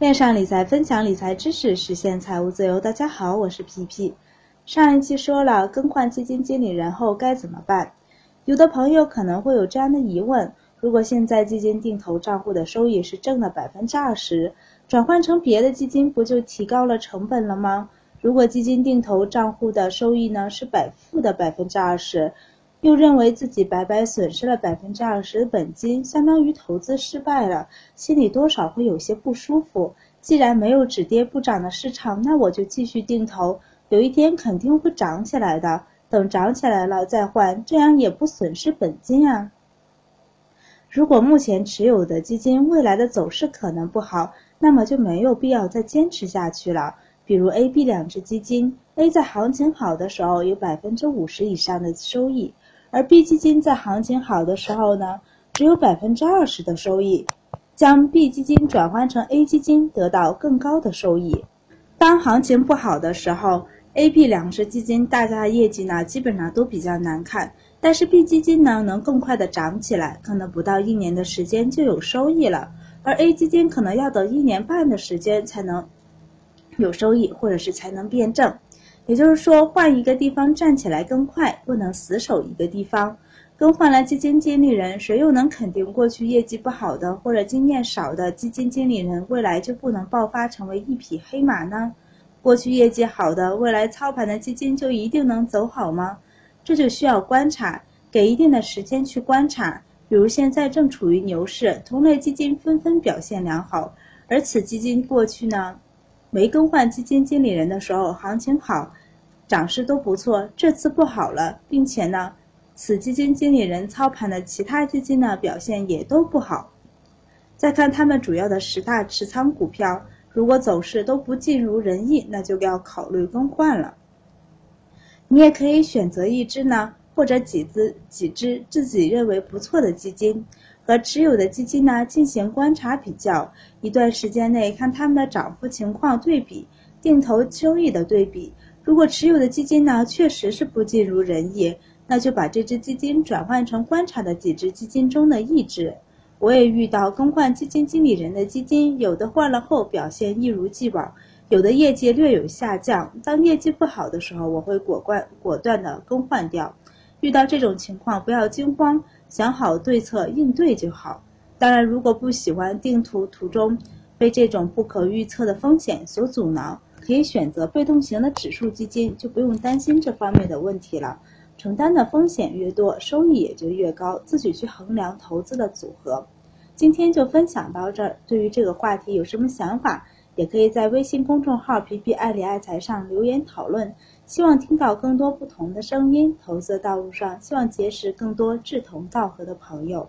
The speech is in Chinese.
链上理财，分享理财知识，实现财务自由。大家好，我是皮皮。上一期说了更换基金经理人后该怎么办？有的朋友可能会有这样的疑问：如果现在基金定投账户的收益是正的百分之二十，转换成别的基金不就提高了成本了吗？如果基金定投账户的收益呢是百负的百分之二十？又认为自己白白损失了百分之二十的本金，相当于投资失败了，心里多少会有些不舒服。既然没有止跌不涨的市场，那我就继续定投，有一天肯定会涨起来的。等涨起来了再换，这样也不损失本金啊。如果目前持有的基金未来的走势可能不好，那么就没有必要再坚持下去了。比如 A、B 两只基金，A 在行情好的时候有百分之五十以上的收益。而 B 基金在行情好的时候呢，只有百分之二十的收益，将 B 基金转换成 A 基金得到更高的收益。当行情不好的时候，A、B 两只基金大家的业绩呢基本上都比较难看，但是 B 基金呢能更快的涨起来，可能不到一年的时间就有收益了，而 A 基金可能要等一年半的时间才能有收益，或者是才能变正。也就是说，换一个地方站起来更快，不能死守一个地方。更换了基金经理人，谁又能肯定过去业绩不好的或者经验少的基金经理人未来就不能爆发成为一匹黑马呢？过去业绩好的，未来操盘的基金就一定能走好吗？这就需要观察，给一定的时间去观察。比如现在正处于牛市，同类基金纷纷表现良好，而此基金过去呢？没更换基金经理人的时候，行情好，涨势都不错。这次不好了，并且呢，此基金经理人操盘的其他基金呢表现也都不好。再看他们主要的十大持仓股票，如果走势都不尽如人意，那就要考虑更换了。你也可以选择一只呢，或者几只几只自己认为不错的基金。和持有的基金呢进行观察比较，一段时间内看它们的涨幅情况对比，定投收益的对比。如果持有的基金呢确实是不尽如人意，那就把这只基金转换成观察的几只基金中的一只。我也遇到更换基金经理人的基金，有的换了后表现一如既往，有的业绩略有下降。当业绩不好的时候，我会果断果断的更换掉。遇到这种情况，不要惊慌。想好对策应对就好。当然，如果不喜欢定图途中被这种不可预测的风险所阻挠，可以选择被动型的指数基金，就不用担心这方面的问题了。承担的风险越多，收益也就越高，自己去衡量投资的组合。今天就分享到这儿。对于这个话题有什么想法，也可以在微信公众号“皮皮爱理爱财”上留言讨论。希望听到更多不同的声音，投资道路上希望结识更多志同道合的朋友。